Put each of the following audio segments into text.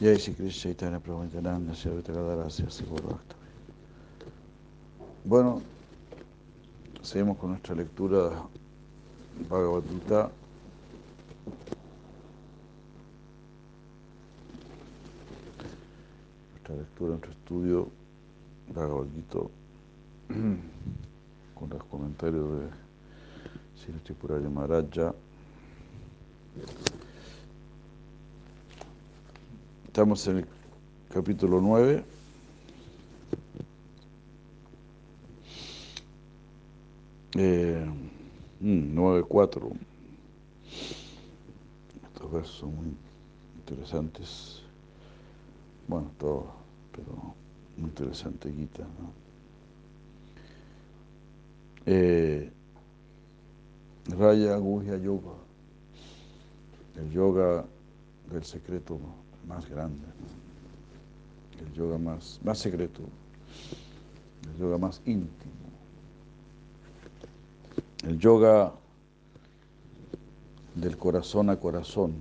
Jai Shri Krishna Chaitanya Prabhu Nityananda Sri Bueno, seguimos con nuestra lectura Bhagavad Gita. Nuestra lectura, nuestro estudio Bhagavad Gita con los comentarios de Sri Tripurari Maharaja. Estamos en el capítulo 9. Eh, 9.4. Estos versos son muy interesantes. Bueno, todo, pero muy interesante Gita, ¿no? Eh, Raya Guhya Yoga, el yoga del secreto más grande, el yoga más, más secreto, el yoga más íntimo, el yoga del corazón a corazón,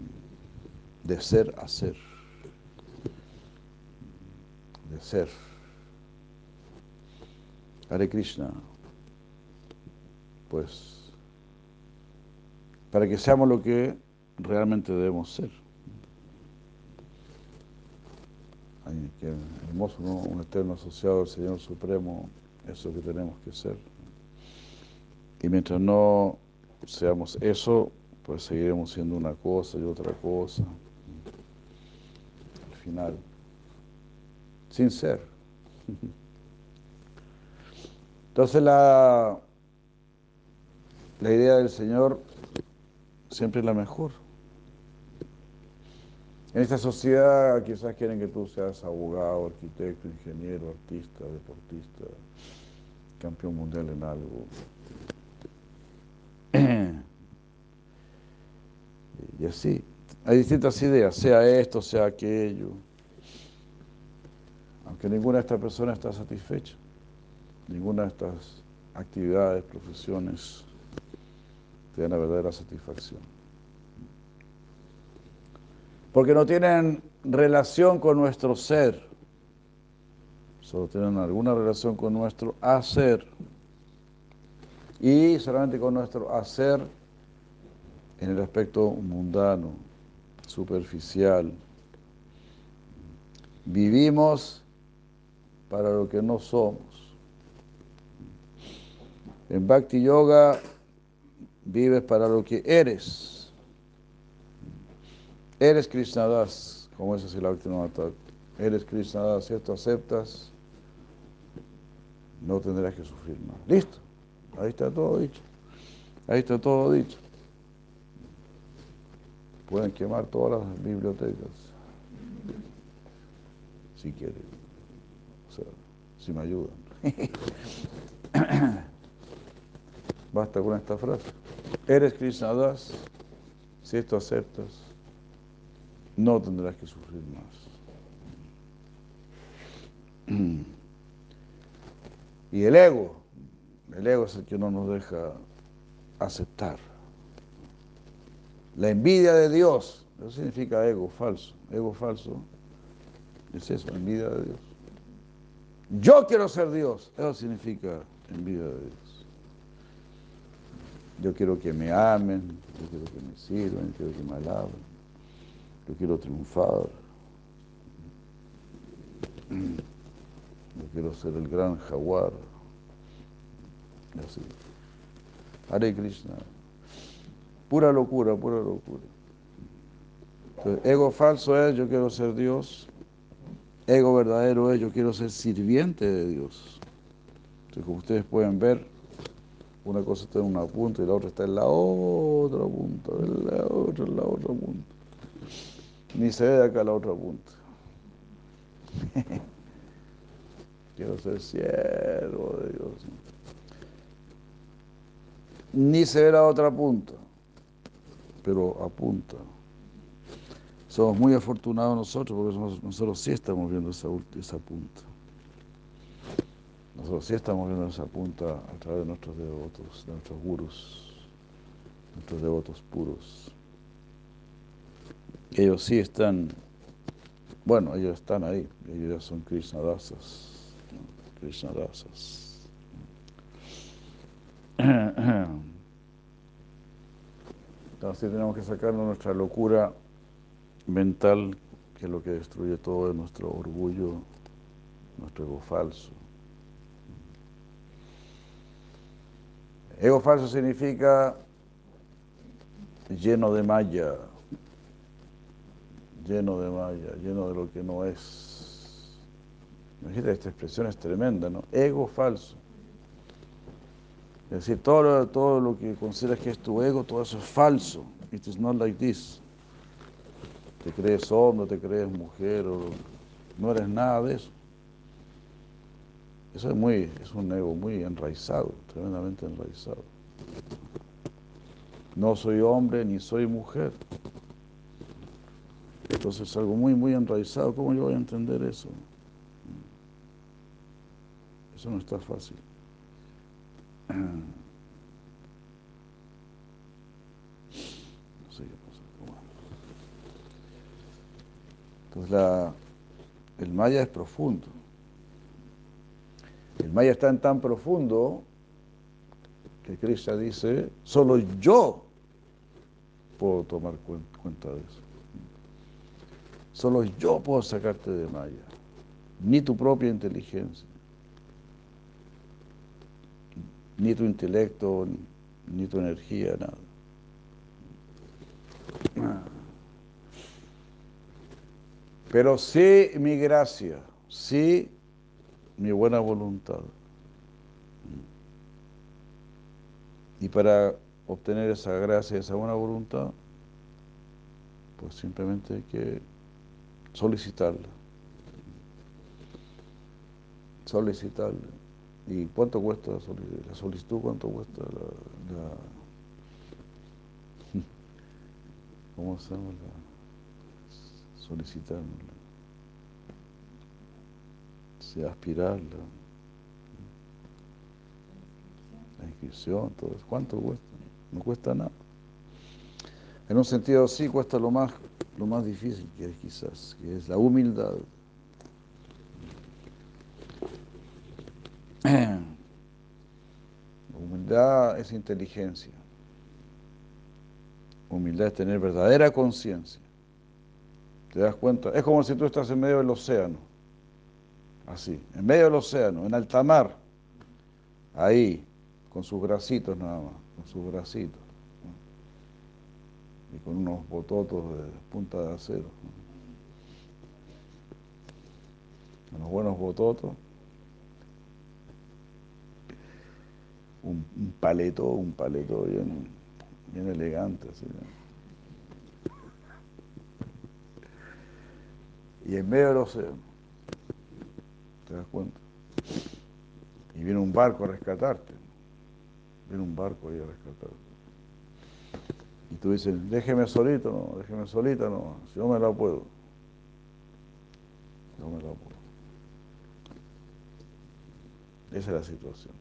de ser a ser, de ser. Hare Krishna, pues, para que seamos lo que realmente debemos ser. Qué hermoso. Un eterno asociado al Señor Supremo, eso que tenemos que ser. Y mientras no seamos eso, pues seguiremos siendo una cosa y otra cosa. Al final, sin ser. Entonces la, la idea del Señor siempre es la mejor. En esta sociedad quizás quieren que tú seas abogado, arquitecto, ingeniero, artista, deportista, campeón mundial en algo. Y así, hay distintas ideas, sea esto, sea aquello. Aunque ninguna de estas personas está satisfecha, ninguna de estas actividades, profesiones, te dan la verdadera satisfacción. Porque no tienen relación con nuestro ser, solo tienen alguna relación con nuestro hacer. Y solamente con nuestro hacer en el aspecto mundano, superficial. Vivimos para lo que no somos. En Bhakti Yoga vives para lo que eres. Eres Krishnadas, como es así la última Eres Krishnadas, si esto aceptas, no tendrás que sufrir más. Listo, ahí está todo dicho. Ahí está todo dicho. Pueden quemar todas las bibliotecas, si quieren. O sea, si me ayudan. Basta con esta frase. Eres Krishnadas, si esto aceptas, no tendrás que sufrir más. Y el ego, el ego es el que no nos deja aceptar. La envidia de Dios, eso significa ego falso. Ego falso es eso, envidia de Dios. Yo quiero ser Dios, eso significa envidia de Dios. Yo quiero que me amen, yo quiero que me sirvan, yo quiero que me alaben, yo quiero triunfar. Yo quiero ser el gran jaguar. Así. Hare Krishna. Pura locura, pura locura. Entonces, ego falso es yo quiero ser Dios. Ego verdadero es yo quiero ser sirviente de Dios. Entonces, como ustedes pueden ver, una cosa está en una punta y la otra está en la otra punta, en la otra, en la otra punta. Ni se ve de acá la otra punta. quiero ser siervo de Dios. Ni se ve la otra punta pero apunta. Somos muy afortunados nosotros porque nosotros sí estamos viendo esa, esa punta. Nosotros sí estamos viendo esa punta a través de nuestros devotos, de nuestros gurus, nuestros devotos puros. Ellos sí están Bueno, ellos están ahí, ellos son Krishna dasas. Krishna dasas. Entonces tenemos que sacarnos nuestra locura mental, que es lo que destruye todo, nuestro orgullo, nuestro ego falso. Ego falso significa lleno de malla, lleno de malla, lleno de lo que no es. Imagínate, esta expresión es tremenda, ¿no? Ego falso. Es decir, todo lo, todo lo que consideras que es tu ego, todo eso es falso. It is not like this. Te crees hombre, te crees mujer, no eres nada de eso. Eso es, muy, es un ego muy enraizado, tremendamente enraizado. No soy hombre ni soy mujer. Entonces es algo muy, muy enraizado. ¿Cómo yo voy a entender eso? Eso no está fácil. No sé qué pasa. Entonces el maya es profundo. El maya está en tan profundo que Krishna dice, solo yo puedo tomar cuenta de eso. Solo yo puedo sacarte de maya, ni tu propia inteligencia. ni tu intelecto, ni tu energía, nada. Pero sí mi gracia, sí mi buena voluntad. Y para obtener esa gracia, esa buena voluntad, pues simplemente hay que solicitarla. Solicitarla. ¿Y cuánto cuesta la solicitud? ¿Cuánto cuesta la, ¿cómo se llama? La, solicitarla. Sí, aspirarla. La inscripción, todo eso. ¿Cuánto cuesta? No cuesta nada. En un sentido sí cuesta lo más, lo más difícil que es quizás, que es la humildad. Humildad es inteligencia. Humildad es tener verdadera conciencia. ¿Te das cuenta? Es como si tú estás en medio del océano. Así, en medio del océano, en alta mar. Ahí, con sus bracitos nada más, con sus bracitos. Con unos bototos de punta de acero. Unos buenos bototos un, paleto, un paleto bien, bien elegante. Y en medio del océano, ¿te das cuenta? Y viene un barco a rescatarte. Viene un barco ahí a rescatarte. Y tú dices, déjeme solito, no, déjeme solita, no, no me la puedo. No me la puedo. Esa es la situación.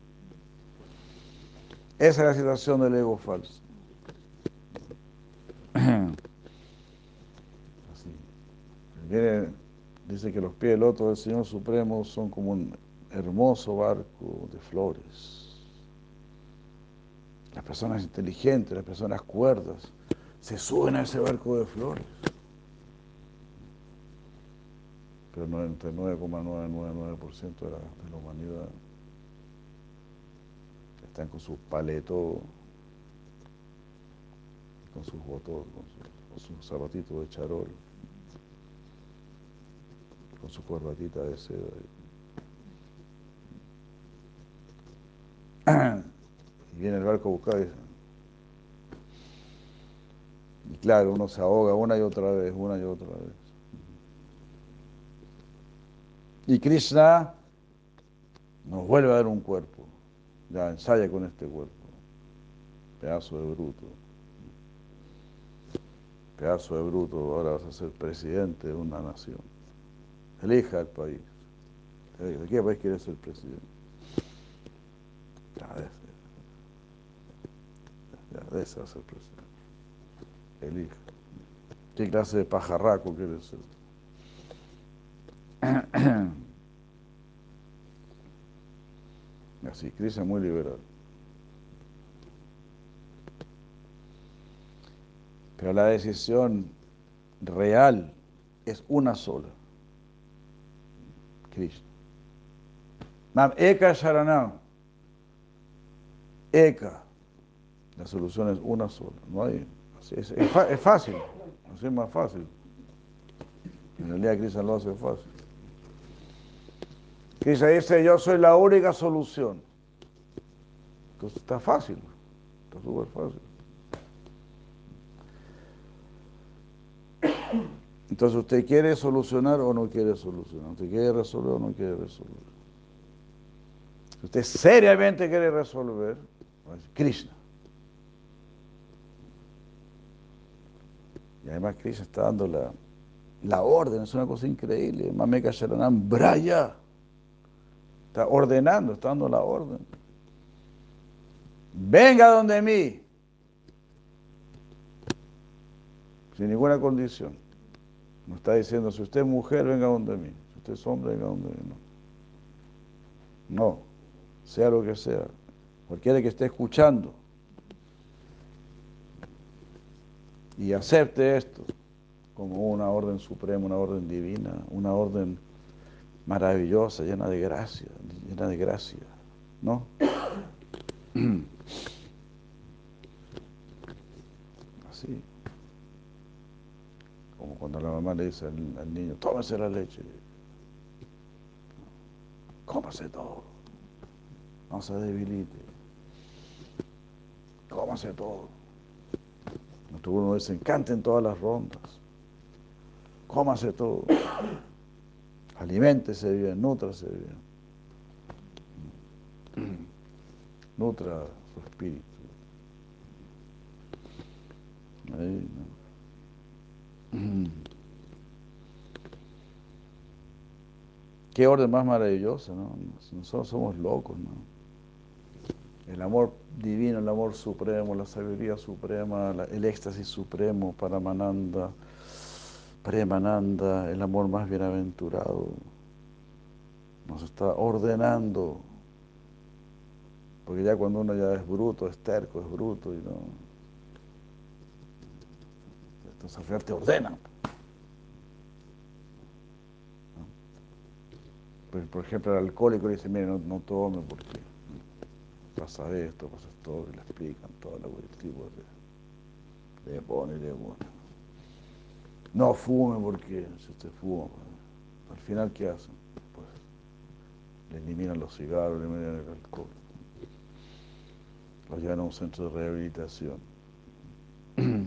Esa es la situación del ego falso. Así. dice que los pies del otro del Señor Supremo son como un hermoso barco de flores. Personas inteligentes, las personas cuerdas, se suben a ese barco de flores. Pero 99,999% de la humanidad están con sus paletos, con sus botos, con sus, zapatitos de charol, con su corbatita de seda. Y viene el barco a buscar. Y claro, uno se ahoga una y otra vez, una y otra vez. Y Krishna nos vuelve a dar un cuerpo. Ya, ensaya con este cuerpo. Pedazo de bruto. Pedazo de bruto, ahora vas a ser presidente de una nación. Elija el país. ¿De qué país quieres ser presidente? De ese. Ya, ese va a ser presidente. Elija. ¿Qué clase de pajarraco quieres ser? Así, Krishna es muy liberal. Pero la decisión real es una sola. Krishna. Nam Eka Sharanam. Eka. La solución es una sola. No hay, es, es, fácil. Así es más fácil. En realidad Krishna lo hace fácil. Krishna dice, yo soy la única solución. Entonces está fácil. Está súper fácil. Entonces, ¿usted quiere solucionar o no quiere solucionar? ¿Usted quiere resolver o no quiere resolver? Si usted seriamente quiere resolver, pues Krishna. Y además Krishna está dando la, la orden, es una cosa increíble. Mameka Sharanam Braya. Está ordenando, está dando la orden. Venga donde mí. Sin ninguna condición. No está diciendo, si usted es mujer, venga donde mí. Si usted es hombre, venga donde mí. No. No. Sea lo que sea. Cualquiera que esté escuchando y acepte esto como una orden suprema, una orden divina, una orden maravillosa, llena de gracia, llena de gracia, ¿no? Así. Como cuando la mamá le dice al, niño, tómese la leche. Cómase todo. No se debilite. Cómase todo. Nuestro uno dice, encanten todas las rondas. Cómase todo. Aliméntese bien, nutrase bien. Nutra su espíritu. Qué orden más maravillosa, ¿no? Nosotros somos locos, ¿no? El amor divino, el amor supremo, la sabiduría suprema, el éxtasis supremo, Paramananda, Premananda, el amor más bienaventurado, nos está ordenando. Porque ya cuando uno ya es bruto, es terco, es bruto y no. Entonces al final te ordenan. por ejemplo, el alcohólico dice, mire, no, tome porque pasa esto, pasa esto, y le explican toda la tipo de, le pone, le pone. No fume porque si usted fuma, al final ¿qué hacen? Pues le eliminan los cigarros, le eliminan el alcohol. Lo llevan a un centro de rehabilitación.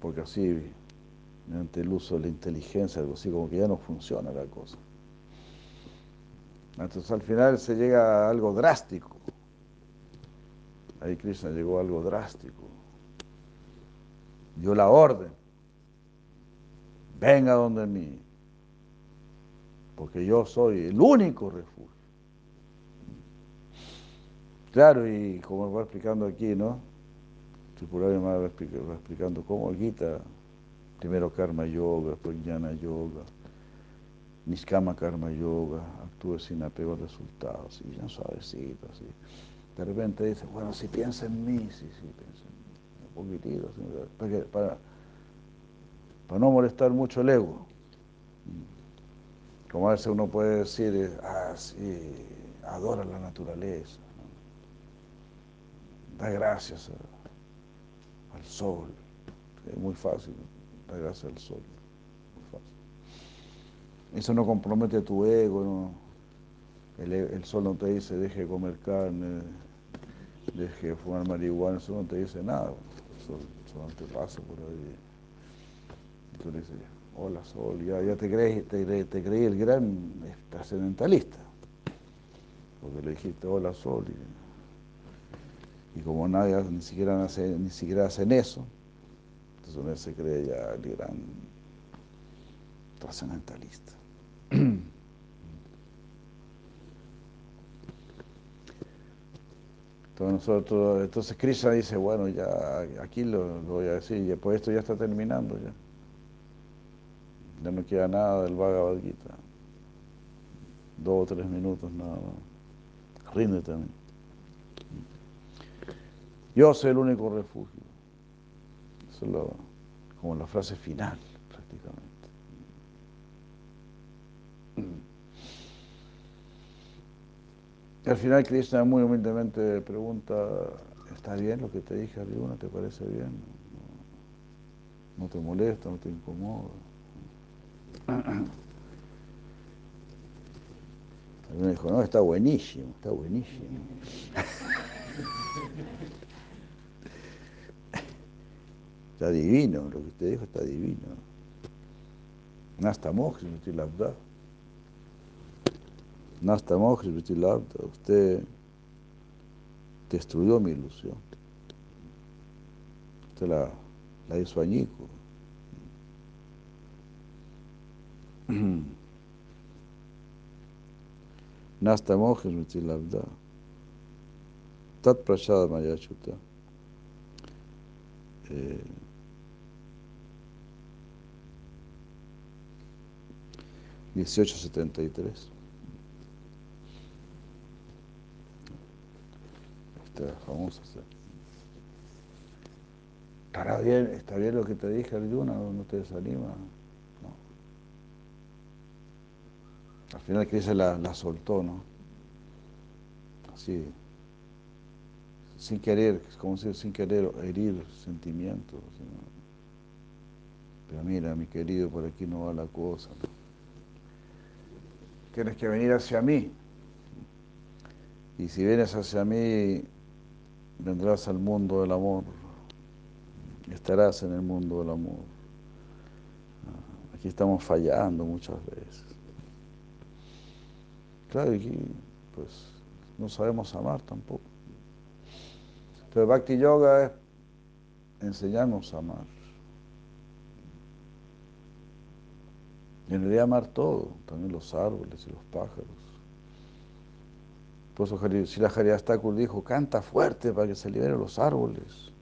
Porque así, mediante el uso de la inteligencia, algo así, como que ya no funciona la cosa. Entonces al final se llega a algo drástico. Ahí Krishna llegó a algo drástico dio la orden, venga donde mí, porque yo soy el único refugio. Claro, y como va explicando aquí, ¿no? Tripurari va explicando cómo Gita, primero Karma Yoga, después Jnana Yoga, Niskama Karma Yoga, actúe sin apego a resultados, y ya suavecito, así. De repente dice, bueno, si piensa en mí, sí, sí, piensa en mí poquitito, para, para, para no molestar mucho el ego. Como a veces uno puede decir, ah, sí, adora la naturaleza, da gracias al sol, es muy fácil, da gracias al sol, muy fácil. Eso no compromete tu ego, El, el, sol no te dice deje de comer carne, deje de fumar marihuana, eso no te dice nada sol, te pasa por ahí. Y le dices, hola sol, ya, ya te, creí, te, te, creí el gran trascendentalista. Porque le dijiste hola sol. Y, como nadie ni siquiera, hace, ni siquiera hacen eso, entonces uno se cree ya el gran trascendentalista. Entonces, nosotros, entonces Krishna dice, bueno, ya aquí lo, voy a decir, y pues esto ya está terminando ya. Ya no queda nada del Bhagavad Gita. Dos o tres minutos nada más. Ríndete a mí. Yo soy el único refugio. Eso es como la frase final, prácticamente. Y al final Krishna muy humildemente pregunta, ¿está bien lo que te dije, Arjuna? ¿Te parece bien? ¿No, te molesta, no te incomoda? Arjuna dijo, no, está buenísimo, está buenísimo. Está divino, lo que usted dijo está divino. Nasta Moksha, Labda. Nasta Moksha, Labda. Usted destruyó mi ilusión. Usted la, la hizo añico. Nasta Moksha, Labda. Tat Prashada Mayachuta. Eh, 1873. Esta famosa. ¿Estará bien, ¿Está bien lo que te dije, Arjuna? ¿No te desanima? No. Al final que la, la soltó, ¿no? Así, sin querer, como decir, sin querer herir sentimientos. Pero mira, mi querido, por aquí no va la cosa. Tienes que venir hacia mí. Y si vienes hacia mí, vendrás al mundo del amor. Estarás en el mundo del amor. Ah, aquí estamos fallando muchas veces. Claro, aquí pues no sabemos amar tampoco. Pero Bhakti Yoga es enseñarnos a amar. Y en realidad amar todo, también los árboles y los pájaros. Por eso Sila dijo, canta fuerte para que se liberen los árboles.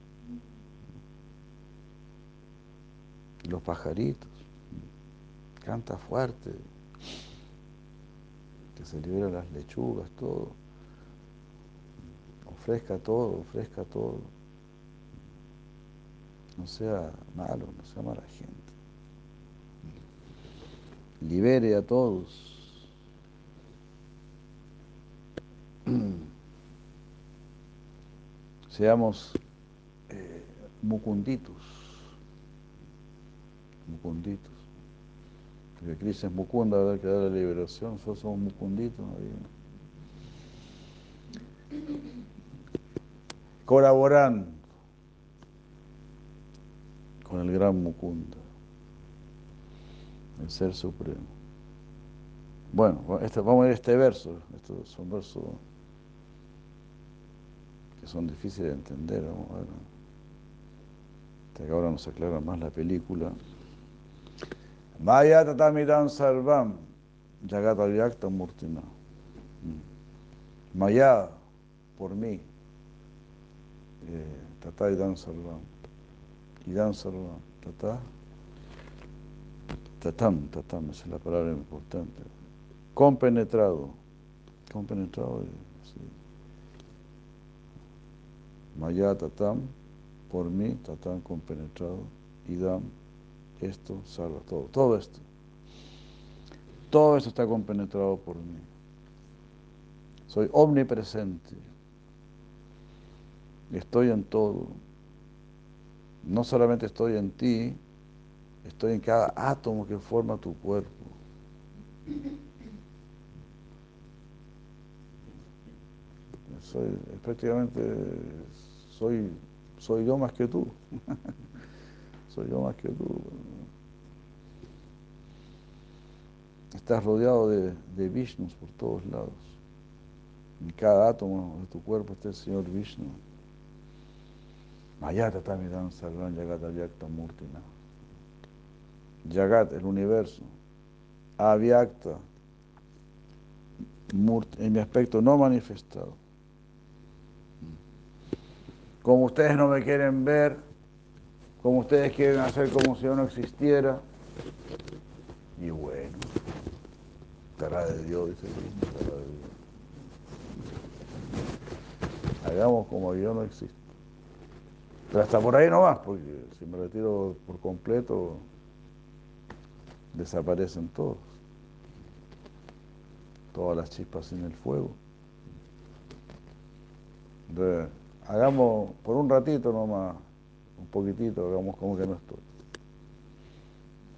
Los pajaritos. Canta fuerte. Que se liberen las lechugas, todo. Ofrezca todo, ofrezca todo. No sea malo, no sea mala gente libere a todos. Seamos eh, mucunditos, mucunditos. Porque Cristo es mucunda, ¿verdad? Que da la liberación, nosotros somos mucunditos. Colaborando con el gran Mukunda el Ser Supremo. Bueno, este, vamos a ver este verso. Estos son versos son difíciles de entender. Hasta que ahora nos aclara más la película. Maya tatamidam sarvam jagat avyakta murtina. Mm. Maya, por mí. Eh, tata idam sarvam. Idam sarvam. Tata Tatam, tatam, esa es la palabra importante. Compenetrado. Compenetrado. Maya tatam, por mí, tatam compenetrado. Idam, esto salva todo. Todo esto. Todo esto está compenetrado por mí. Soy omnipresente. Estoy en todo. No solamente estoy en ti, Estoy en cada átomo que forma tu cuerpo. Soy, prácticamente, soy, soy yo más que tú. soy yo más que tú. Estás rodeado de, de Vishnus por todos lados. En cada átomo de tu cuerpo está el Señor Vishnu. Mayata Tamidam Sarvan Yagata Vyakta Murtina. Yagat, el universo, Avyakta, en mi aspecto no manifestado. Como ustedes no me quieren ver, como ustedes quieren hacer como si yo no existiera, Y bueno, estará de Dios, dice estará de Dios. Hagamos como yo no existe. Pero hasta por ahí no más, porque si me retiro por completo, desaparecen todos. Todas las chispas en el fuego. Entonces, hagamos por un ratito nomás, un poquitito, hagamos como que no estoy.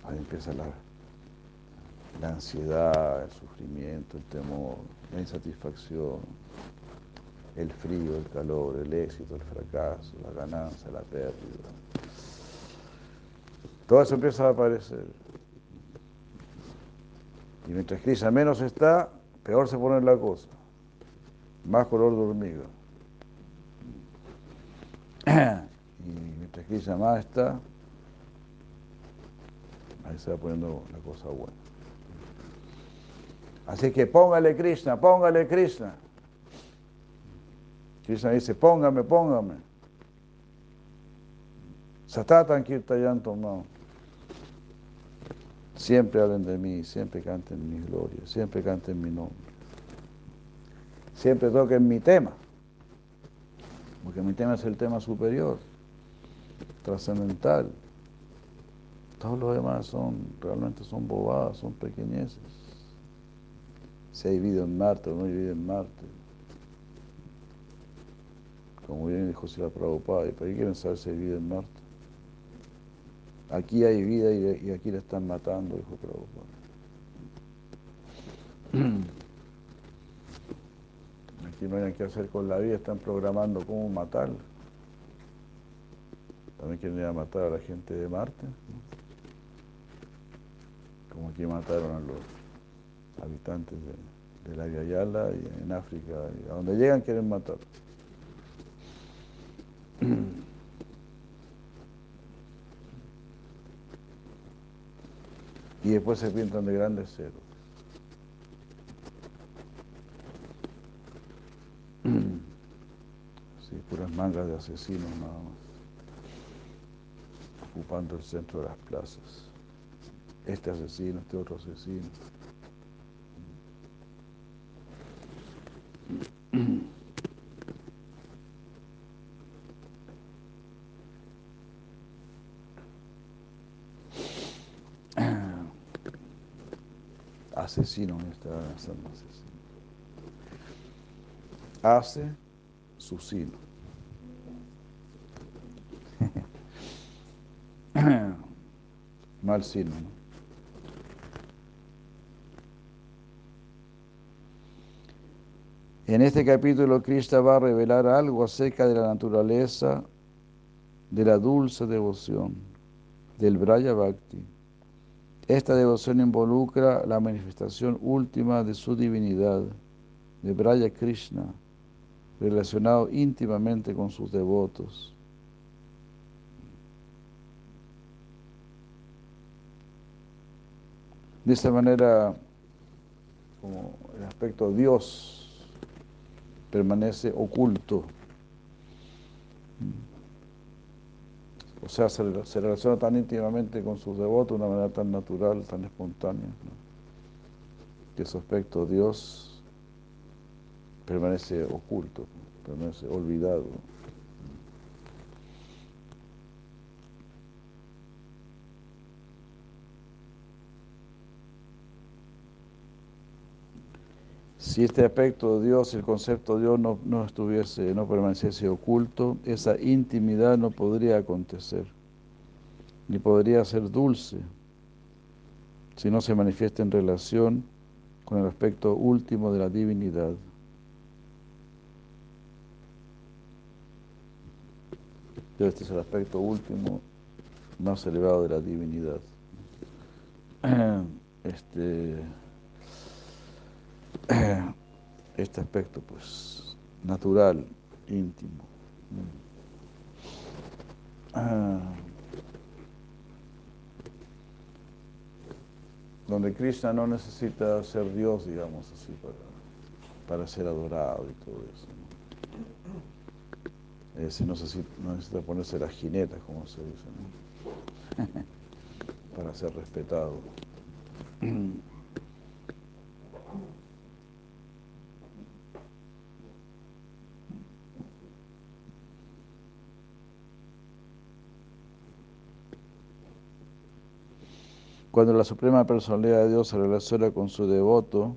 Ahí empieza la, la ansiedad, el sufrimiento, el temor, la insatisfacción, el frío, el calor, el éxito, el fracaso, la ganancia, la pérdida. Todo eso empieza a aparecer. Y mientras Krishna menos está, peor se pone la cosa. Más color de hormiga. Y mientras Krishna más está, ahí se va poniendo la cosa buena. Así que póngale Krishna, póngale Krishna. Krishna dice, póngame, póngame. Satatan Kirtayanto no. Siempre hablen de mí, siempre canten mi gloria, siempre canten mi nombre. Siempre toquen mi tema, porque mi tema es el tema superior, trascendental. Todos los demás son, realmente son bobadas, son pequeñeces. Si hay vida en Marte o no hay vida en Marte. Como bien dijo Sila Prabhupada, ¿y para qué quieren saber si hay vida en Marte? Aquí hay vida y, aquí la están matando, dijo Prabhupada. Aquí no hay nada que hacer con la vida, están programando cómo matarla. También quieren ir a matar a la gente de Marte. Como aquí mataron a los habitantes de, de la Yala y en África. A donde llegan quieren matar. y después se pintan de grandes ceros. Sí, puras mangas de asesinos nada más, ocupando el centro de las plazas. Este asesino, este otro asesino. asesino está haciendo asesino. Hace su sino. Mal sino, ¿no? En este capítulo Krishna va a revelar algo acerca de la naturaleza de la dulce devoción del Braya Bhakti. Esta devoción involucra la manifestación última de su divinidad, de Braya Krishna, relacionado íntimamente con sus devotos. De esta manera, como el aspecto Dios permanece oculto, o sea, se, relaciona tan íntimamente con sus devotos de una manera tan natural, tan espontánea, que su aspecto Dios permanece oculto, permanece olvidado. Si este aspecto de Dios, el concepto de Dios no, no, estuviese, no permaneciese oculto, esa intimidad no podría acontecer, ni podría ser dulce, si no se manifiesta en relación con el aspecto último de la divinidad. Este es el aspecto último más elevado de la divinidad. Este este aspecto pues natural, íntimo. Ah. donde Krishna no necesita ser Dios, digamos así, para, para ser adorado y todo eso. ¿no? Es no, necesita, no necesita ponerse las jinetas, como se dice, ¿no? para ser respetado. Cuando la Suprema Personalidad de Dios se relaciona con su devoto,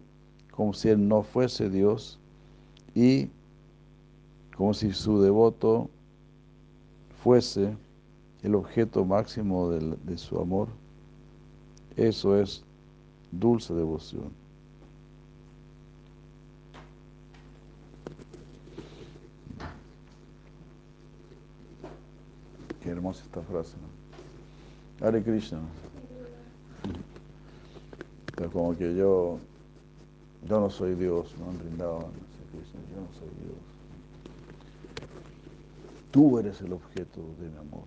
como si él no fuese Dios, y como si su devoto fuese el objeto máximo de, su amor, eso es dulce devoción. Qué hermosa esta frase, ¿no? Hare Krishna. Como que yo, yo no soy Dios, no han brindado Krishna, yo no soy Dios. Tú eres el objeto de mi amor.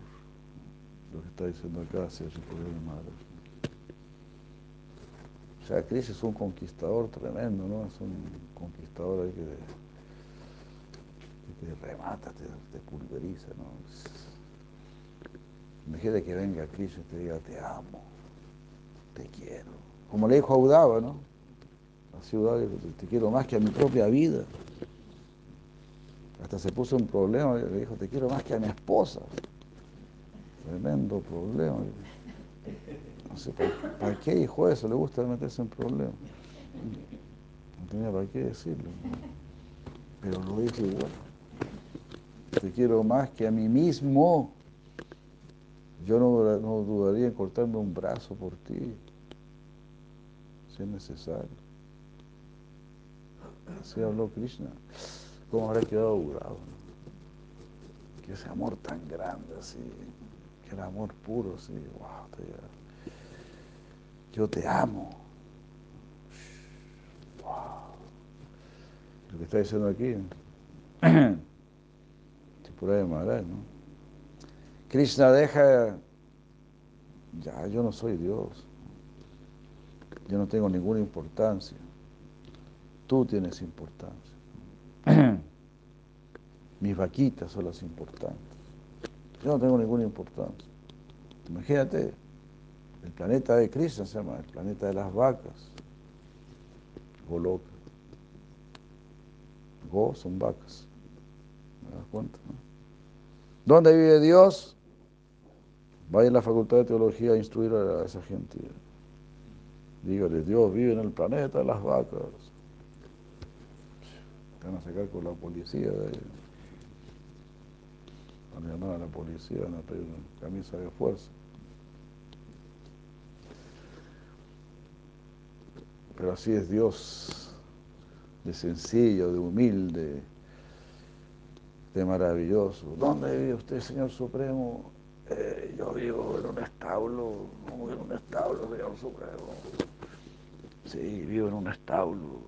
Lo que está diciendo acá, si es mi madre. O sea, Krishna es un conquistador tremendo, ¿no? Es un conquistador que te remata, te, te pulveriza, ¿no? Imagínate que venga Krishna y te diga, te amo, te quiero. Como le dijo a Udava, ¿no? Así Udava te quiero más que a mi propia vida. Hasta se puso un problema, le dijo, te quiero más que a mi esposa. Tremendo problema. No sé, ¿para, qué dijo eso? Le gusta meterse en problemas. No tenía para qué decirlo. Pero lo dijo igual. Te quiero más que a mí mismo. Yo no, no dudaría en cortarme un brazo por ti, si es necesario. Así habló Krishna. ¿Cómo habrá quedado durado? Que ese amor tan grande, así, que el amor puro, así, wow, te, yo te amo. Wow. Lo que está diciendo aquí, Tripura de Maharaj, ¿no? Krishna deja, ya, yo no soy Dios. Yo no tengo ninguna importancia. Tú tienes importancia. Mis vaquitas son las importantes. Yo no tengo ninguna importancia. Imagínate, el planeta de Krishna se llama el planeta de las vacas. Goloka. Go son vacas. ¿Me das cuenta? ¿Dónde vive Dios? Vaya a la Facultad de Teología a instruir a esa gente. Dígale, Dios vive en el planeta las vacas. Van a sacar con la policía de. Van a llamar a la policía, van a pedir una camisa de fuerza. Pero así es Dios, de sencillo, de humilde, de maravilloso. ¿Dónde vive usted, Señor Supremo? Eh, yo vivo en un establo, no en un establo, Señor Supremo. Sí, vivo en un establo.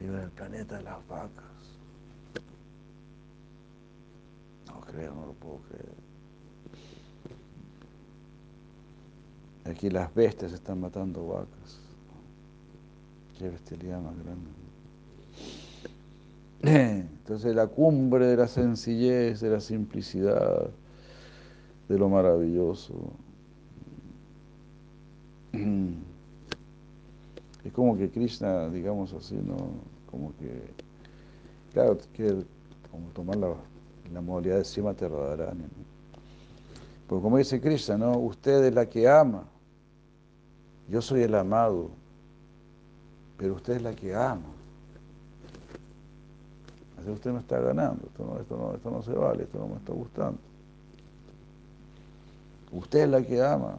Vivo en el planeta de las vacas. No creo, no lo puedo creer. Aquí las bestias están matando vacas. Qué bestialidad más grande. Entonces la cumbre de la sencillez, de la simplicidad, de lo maravilloso. Es como que Krishna, digamos así, ¿no? Como que, claro, quiere como tomar la, la modalidad de Sima Radharani. ¿no? Porque como dice Krishna, ¿no? Usted es la que ama. Yo soy el amado, pero usted es la que ama. Así usted me está ganando, esto no, esto, no, esto no se vale, esto no me está gustando. Usted es la que ama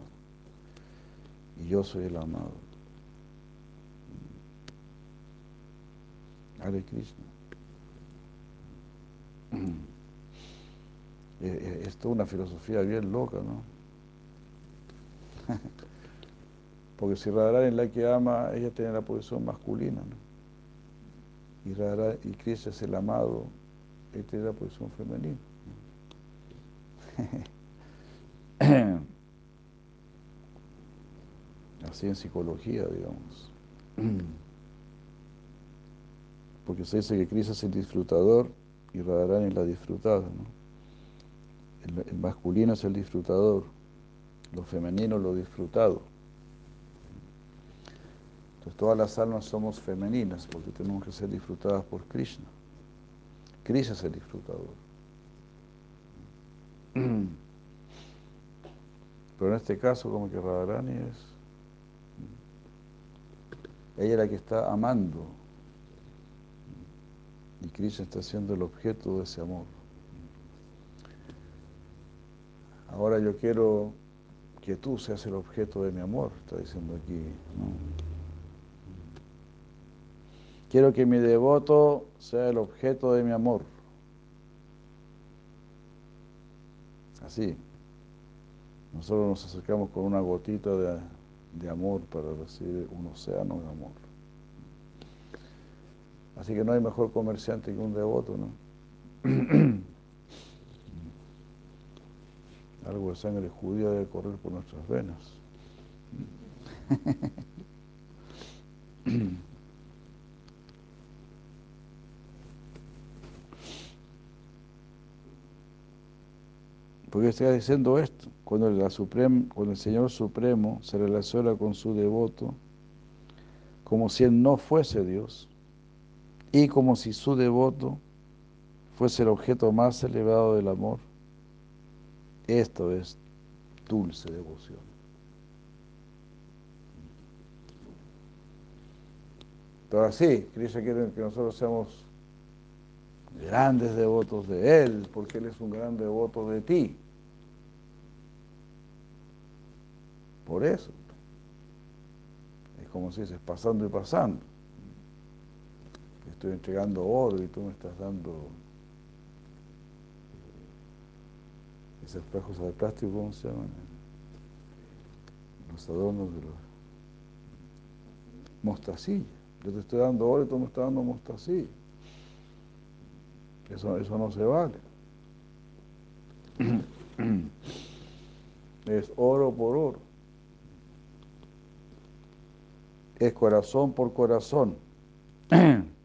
y yo soy el amado. Hare Krishna. Es toda una filosofía bien loca, ¿no? Porque si Radharani es la que ama, ella tiene la posición masculina, ¿no? Y, Radharani, y Krishna es el amado, él tiene la posición femenina. Así en psicología, digamos. Porque se dice que Krishna es el disfrutador y Radharani es la disfrutada, ¿no? el masculino es el disfrutador lo femenino, lo disfrutado. Entonces todas las almas somos femeninas porque tenemos que ser disfrutadas por Krishna. Krishna es el disfrutador. Pero en este caso como que Radharani es... Ella es la que está amando. Y Krishna está siendo el objeto de ese amor. Ahora yo quiero que tú seas el objeto de mi amor, está diciendo aquí. Quiero que mi devoto sea el objeto de mi amor. Así. Nosotros nos acercamos con una gotita de, de amor para recibir un océano de amor. Así que no hay mejor comerciante que un devoto, ¿no? Algo de sangre judía debe correr por nuestras venas. Porque está diciendo esto, cuando, el Señor Supremo se relaciona con su devoto, como si Él no fuese Dios, y como si su devoto fuese el objeto más elevado del amor, esto es dulce devoción. Entonces sí, Cristo quiere que nosotros seamos grandes devotos de Él, porque Él es un gran devoto de ti. Por eso. Es como si dices, pasando y pasando. Estoy entregando oro y tú me estás dando esos espejos de plástico, ¿cómo se llaman? Los adornos de los mostacilla. Yo te estoy dando oro y tú me estás dando mostacilla. Eso, eso no se vale. Es oro por oro. Es corazón por corazón.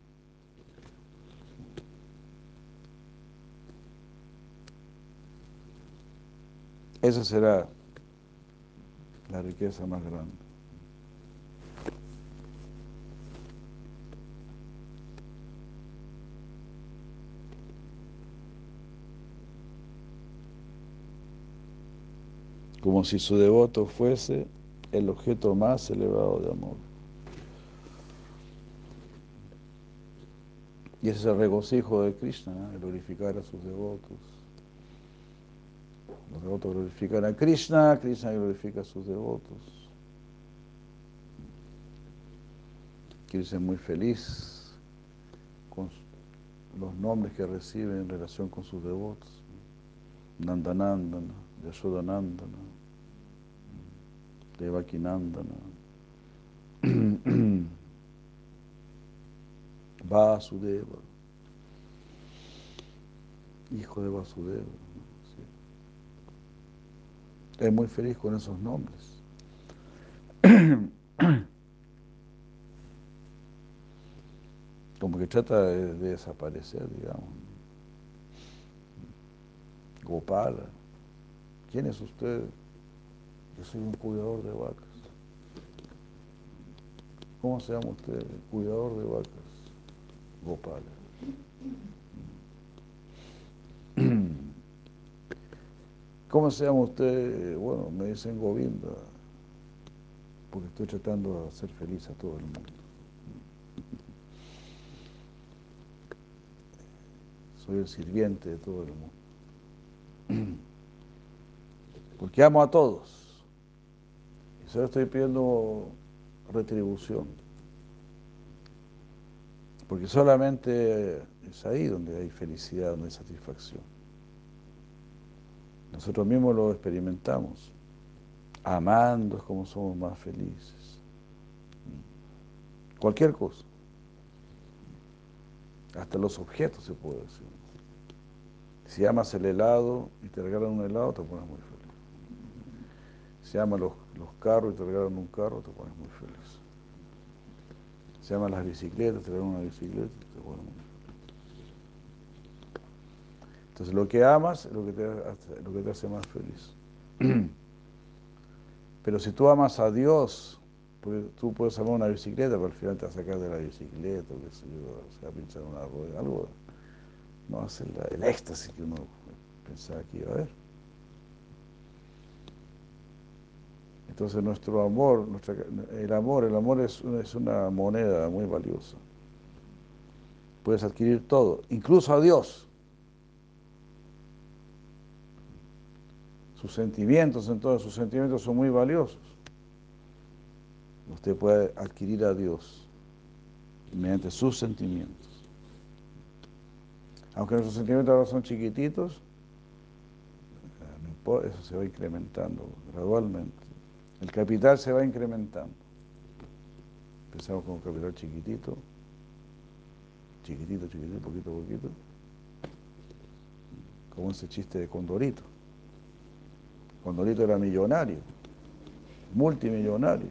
Esa será la riqueza más grande. Como si su devoto fuese el objeto más elevado de amor. Y ese es el regocijo de Krishna, glorificar a sus devotos. Los devotos glorifican a Krishna, Krishna glorifica a sus devotos. Quiere ser muy feliz con los nombres que recibe en relación con sus devotos. Nandanandana, Yashodanandana, Devakinandana, Vasudeva, hijo de Vasudeva es muy feliz con esos nombres. Como que trata de, desaparecer, digamos. Gopala. ¿Quién es usted? Yo soy un cuidador de vacas. ¿Cómo se llama usted? Cuidador de vacas. Gopala. ¿Cómo se llama usted? Bueno, me dicen Govinda, porque estoy tratando de hacer feliz a todo el mundo. Soy el sirviente de todo el mundo. Porque amo a todos. Y solo estoy pidiendo retribución. Porque solamente es ahí donde hay felicidad, donde hay satisfacción. Nosotros mismos lo experimentamos. Amando es como somos más felices. Cualquier cosa. Hasta los objetos se puede decir. Si amas el helado y te regalan un helado, te pones muy feliz. Si amas los, carros y te regalan un carro, te pones muy feliz. Si amas las bicicletas, regalan una bicicleta, feliz. Entonces lo que amas es lo que te, hace, lo que te hace más feliz. Pero si tú amas a Dios, tú puedes amar una bicicleta, pero al final te vas a sacar de la bicicleta, o qué sé yo, se va a pinchar una rueda, algo, no a ser el éxtasis que uno pensaba que iba a haber. Entonces nuestro amor, el amor, el amor es es una moneda muy valiosa. Puedes adquirir todo, incluso a Dios. Sus sentimientos, entonces, sus sentimientos son muy valiosos. Usted puede adquirir a Dios mediante sus sentimientos. Aunque nuestros sentimientos ahora son chiquititos, eh, eso se va incrementando gradualmente. El capital se va incrementando. Empezamos con un capital chiquitito, chiquitito, chiquitito, poquito a poquito, como ese chiste de Condorito. Condorito era millonario, multimillonario.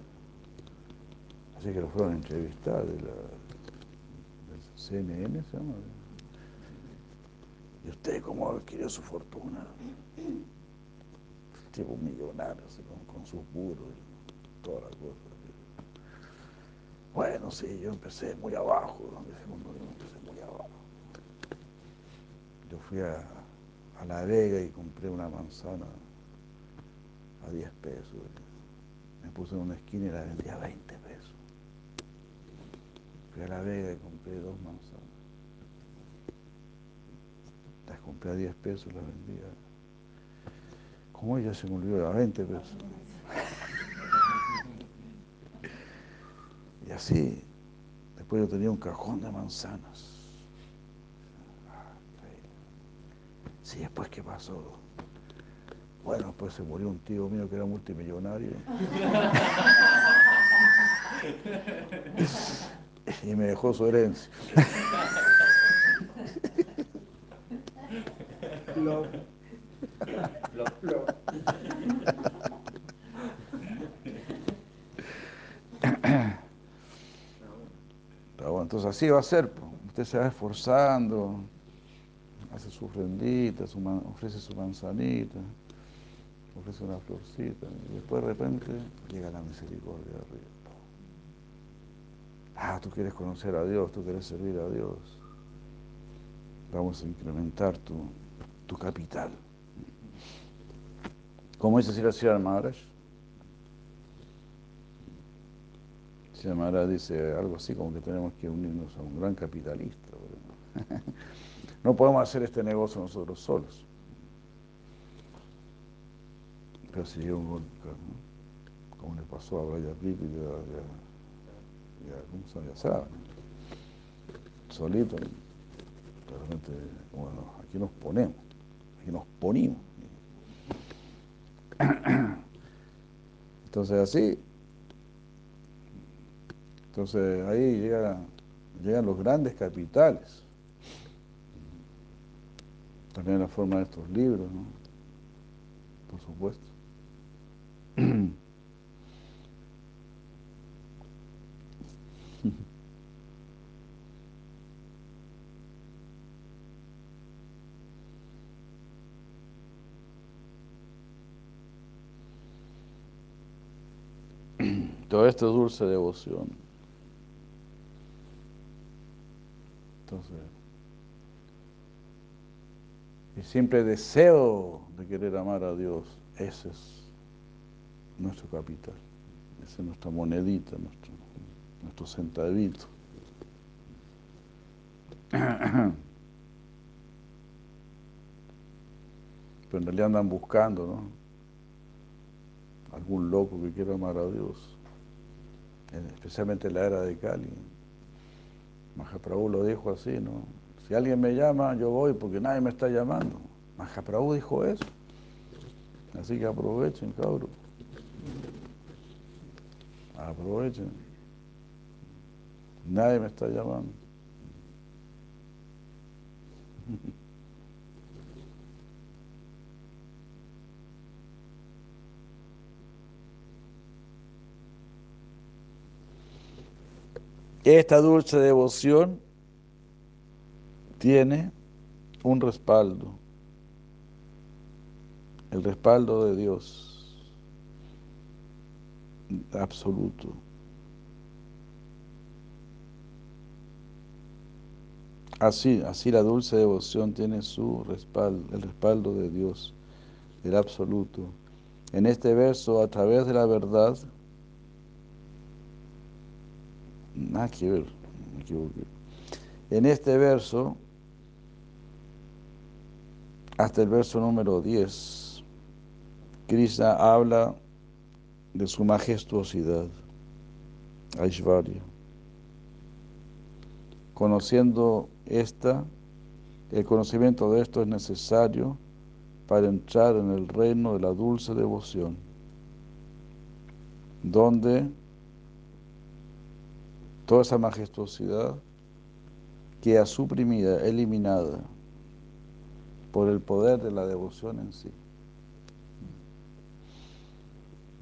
Así que lo fueron a entrevistar de la, del CNN, se llama. ¿Y usted cómo adquirió su fortuna? Tipo millonario, así, con, con, sus burros y toda la cosa. Bueno, sí, yo empecé muy abajo, yo empecé muy abajo. Yo fui a, a La Vega y compré una manzana a 10 pesos. Me puse en una esquina y la vendía a 20 pesos. Fui a La Vega y compré dos manzanas. Las compré a 10 pesos y las vendía. Como ella se me olvidó a 20 pesos. Y así, después yo tenía un cajón de manzanas. Sí, después qué pasó. Bueno, pues se murió un tío mío que era multimillonario. y me dejó su herencia. Así va a ser. Usted se va esforzando, hace su ofrendita, ofrece su manzanita ofrece una florcita y después de repente llega la misericordia de arriba. Ah, tú quieres conocer a Dios, tú quieres servir a Dios. Vamos a incrementar tu, tu capital. ¿Cómo dice si la Sri Maharaj? Maharaj dice algo así como que tenemos que unirnos a un gran capitalista. No podemos hacer este negocio nosotros solos. Pero si llega un ¿no? como le pasó a Braya Pipi y a, ¿cómo se llama? sabe, solito, realmente, bueno, aquí nos ponemos, aquí nos ponimos. Entonces así, entonces ahí llegan los grandes capitales, también la forma de estos libros, ¿no? por supuesto. Todo esto es dulce devoción. Entonces, y siempre deseo de querer amar a Dios, ese es nuestro capital. Esa es nuestra monedita, nuestro, nuestro centavito. Pero en realidad andan buscando, ¿no? Algún loco que quiera amar a Dios. Especialmente en la era de Cali. Mahaprabhu lo dijo así, ¿no? Si alguien me llama, yo voy porque nadie me está llamando. Mahaprabhu dijo eso. Así que aprovechen, cabros. Aprovechen. Nadie me está llamando. Esta dulce devoción tiene un respaldo, el respaldo de Dios. absoluto. Así, así la dulce devoción tiene su respaldo, el respaldo de Dios, el absoluto. En este verso, a través de la verdad, nada que ver, me equivoqué. En este verso, hasta el verso número 10, Krishna habla de su majestuosidad, Aishvarya. Conociendo esta, el conocimiento de esto es necesario para entrar en el reino de la dulce devoción, donde toda esa majestuosidad queda suprimida, eliminada por el poder de la devoción en sí.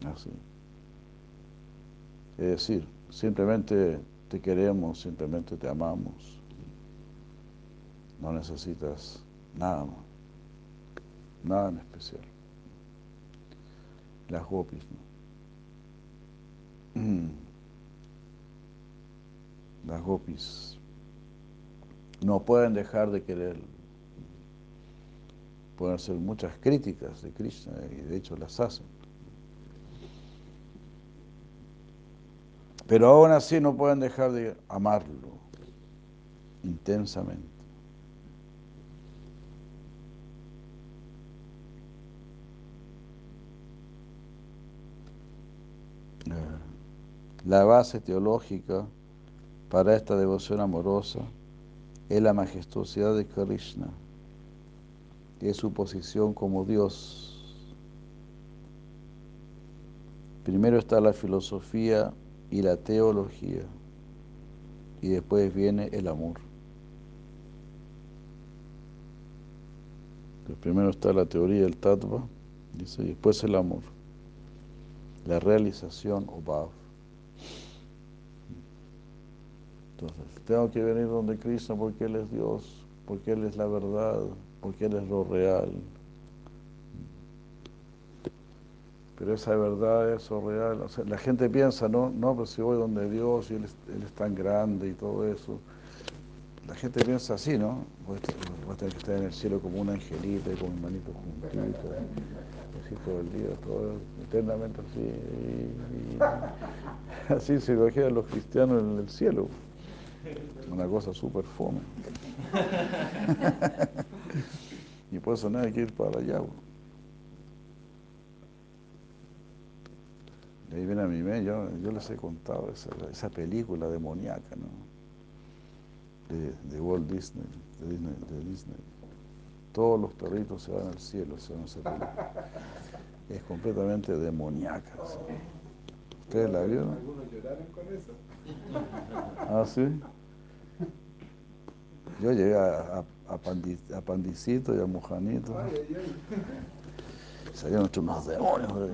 Así. Es decir, simplemente te queremos, simplemente te amamos. No necesitas nada más, nada en especial. Las gopis, ¿no? Las gopis no pueden dejar de quererlo. Pueden hacer muchas críticas de Krishna y de hecho las hacen. Pero aún así no pueden dejar de amarlo intensamente. La base teológica para esta devoción amorosa es la majestuosidad de Krishna es su posición como Dios. Primero está la filosofía y la teología y después viene el amor. primero está la teoría del tattva, y después el amor la realización o Bhav. Entonces, tengo que venir donde Cristo porque Él es Dios, porque Él es la verdad, porque Él es lo real. Pero esa verdad, eso real, la gente piensa, no, no, pero si voy donde Dios y Él es, tan grande y todo eso. La gente piensa así, ¿no? Voy a tener que estar en el cielo como una angelita y con mi manito juntito así todo el día, todo eternamente así. así se imaginan los cristianos en el cielo. Una cosa súper fome. y por eso no hay que ir para allá. Y ahí viene a mi mente, yo, yo, les he contado esa, esa película demoníaca, ¿no? De, de Walt Disney, de Disney, de Disney todos los perritos se van al cielo, se van a Es completamente demoníaca. ¿Ustedes la vieron? Algunos lloraron con eso. ¿Ah, sí? Yo llegué a, a, Pandicito y a Mujanito. Salieron mucho más demonios.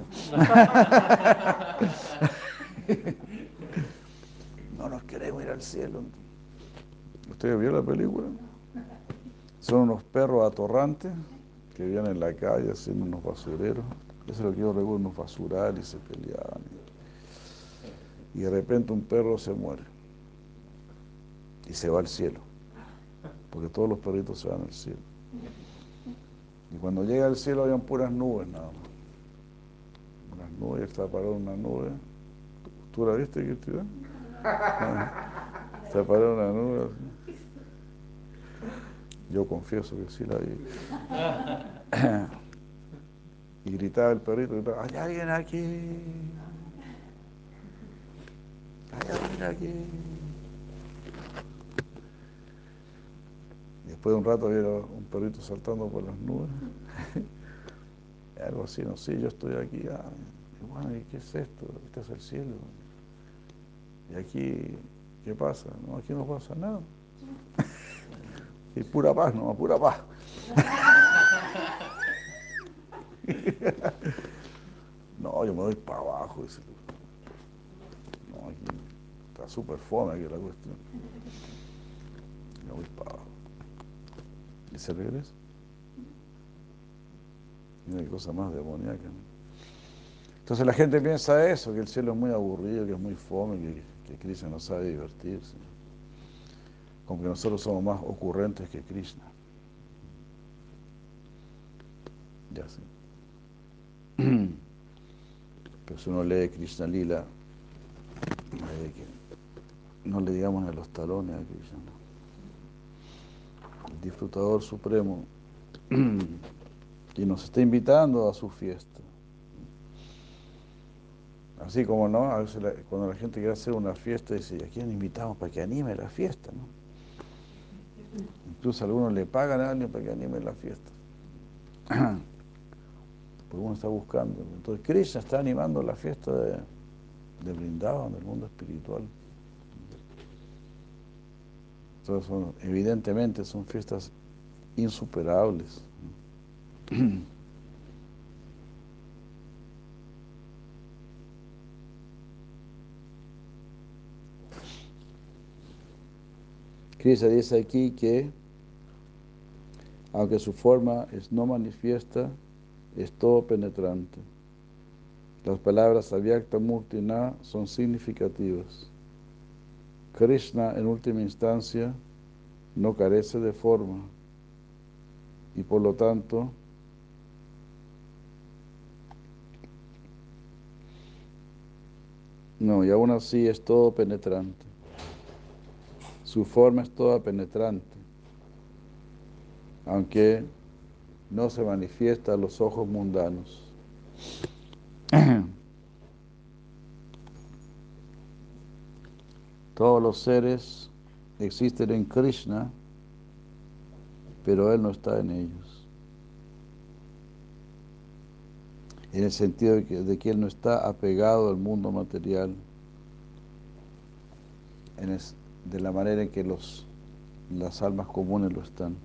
no nos queremos ir al cielo. ¿Ustedes vieron la película? Son unos perros atorrantes que vivían en la calle haciendo unos basureros. Eso es lo que yo recuerdo, unos basurales y se peleaban. Y de repente un perro se muere y se va al cielo, porque todos los perritos se van al cielo. Y cuando llega al cielo habían puras nubes nada más. Unas nubes, está parado una nube. ¿Tú la viste, Cristina? Se paró una nube. Yo confieso que sí la vi. y gritaba el perrito, gritaba, hay alguien aquí. Después de un rato había un perrito saltando por las nubes. Algo así, no sé, yo estoy aquí. Ah, y bueno, ¿y qué es esto? Este es el cielo. Y aquí, ¿qué pasa? No, aquí no pasa nada. Y pura paz, no, pura paz. no, yo me voy para abajo. No, aquí está súper fome aquí la cuestión. Me voy para. ¿Y se regresa? Mira qué cosa más demoníaca. Entonces la gente piensa eso, que el cielo es muy aburrido, que es muy fome, que, que Krishna no sabe divertirse. Como que nosotros somos más ocurrentes que Krishna. Ya sé. Pero si uno lee Krishna Lila, no le digamos a los talones a Krishna. El disfrutador supremo y nos está invitando a su fiesta. Así como no, a veces cuando la gente quiere hacer una fiesta, dice, ¿a quién invitamos para que anime la fiesta? ¿no? Incluso algunos le pagan a alguien para que anime la fiesta. Porque uno está buscando. Entonces Krishna está animando la fiesta de, de Brindavan, del mundo espiritual. Entonces evidentemente son fiestas insuperables. Krishna dice aquí que, aunque su forma es no manifiesta, es todo penetrante. Las palabras Avyakta Murtina son significativas. Krishna, en última instancia, no carece de forma y por lo tanto no, y aún así es todo penetrante. Su forma es toda penetrante, aunque no se manifiesta a los ojos mundanos. Todos los seres existen en Krishna, pero Él no está en ellos. En el sentido de que, de Él no está apegado al mundo material. De la manera en que los, las almas comunes lo están.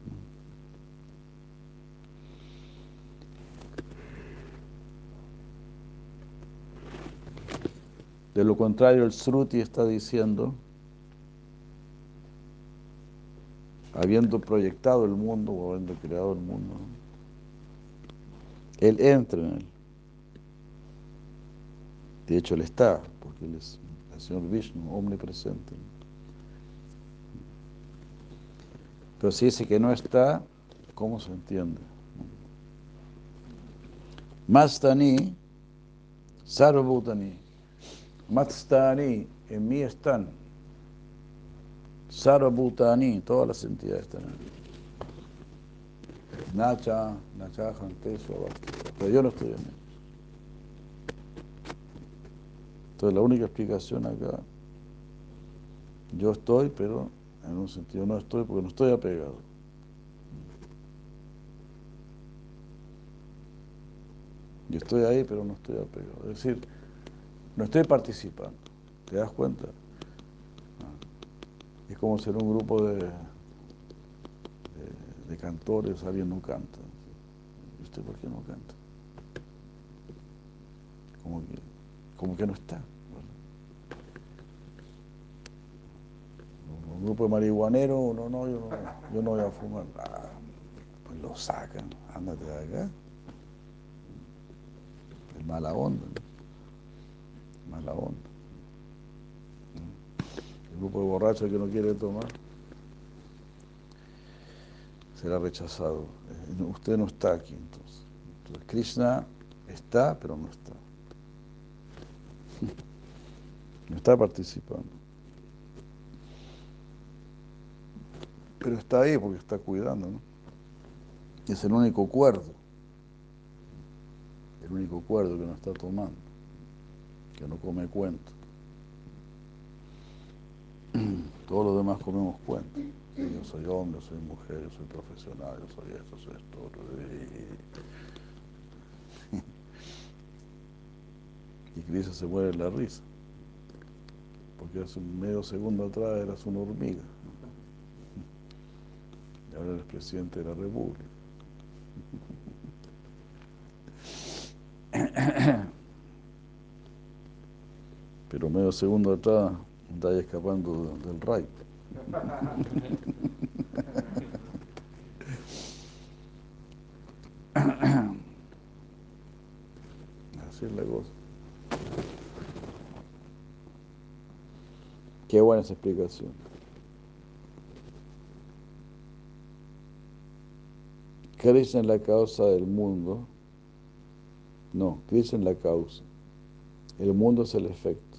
De lo contrario, el Sruti está diciendo, habiendo proyectado el mundo o habiendo creado el mundo, Él entra en él. De hecho, Él está, porque Él es el Señor Vishnu, omnipresente. Pero si dice que no está, ¿cómo se entiende? Mastani, Sarvabhutani. Mastani, en mí están. Sarvabhutani, todas las entidades están ahí. Nacha, Nacha, Jantesu, Pero yo no estoy en él. Entonces la única explicación acá, yo estoy, pero en un sentido no estoy porque no estoy apegado. Yo estoy ahí, pero no estoy apegado. Es decir, no estoy participando. ¿Te das cuenta? Es como ser un grupo de, de, cantores, alguien no canta. ¿Y usted por qué no canta? Como que, como que no está. un grupo de marihuaneros, no, no, yo no, yo no voy a fumar. Ah, pues lo sacan, ándate de acá. Es mala onda, mala onda. El grupo de borrachos que no quiere tomar será rechazado. Eh, usted no está aquí entonces. Entonces Krishna está, pero no está. No está participando. pero está ahí porque está cuidando, ¿no? Es el único cuerdo, el único cuerdo que no está tomando, que no come cuento. Todos los demás comemos cuento. yo soy hombre, soy mujer, yo soy profesional, yo soy esto, soy esto. Y Cristo se muere en la risa. Porque hace un medio segundo atrás eras una hormiga ahora eres presidente de la República. Pero medio segundo atrás está escapando del raid. Así es la cosa. Qué buena esa explicación. Krishna es la causa del mundo. No, Krishna es la causa. El mundo es el efecto.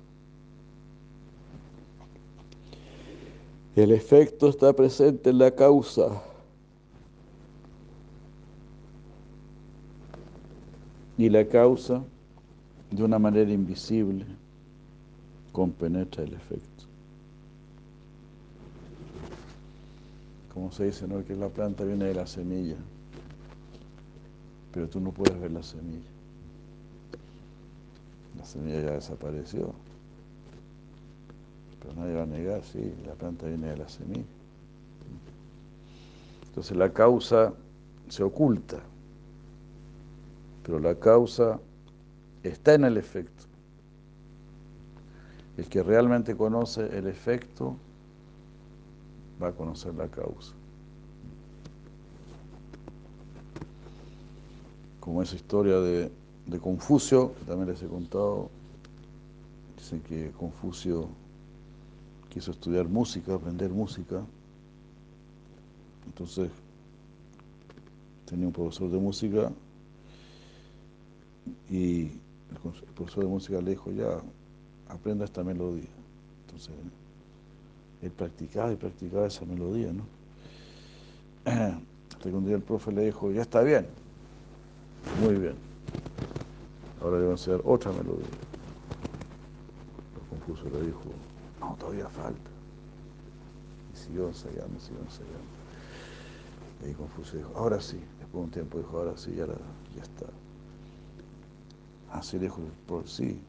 El efecto está presente en la causa. Y la causa, de una manera invisible, compenetra el efecto. Como se dice, ¿no? que la planta viene de la semilla, pero tú no puedes ver la semilla. La semilla ya desapareció. Pero nadie va a negar, sí, la planta viene de la semilla. Entonces la causa se oculta, pero la causa está en el efecto. El que realmente conoce el efecto va a conocer la causa. Como esa historia de, de Confucio, que también les he contado, dicen que Confucio quiso estudiar música, aprender música. Entonces tenía un profesor de música y el profesor de música le dijo, ya, aprenda esta melodía. Entonces él practicaba y practicaba esa melodía, ¿no? Hasta que un día el profe le dijo, ya está bien, muy bien, ahora le voy a enseñar otra melodía. El confuso le dijo, no, todavía falta. Y siguió ensayando, siguió ensayando. Y Confucio dijo, ahora sí. Después de un tiempo dijo, ahora sí, ya, está. Así dijo, por sí,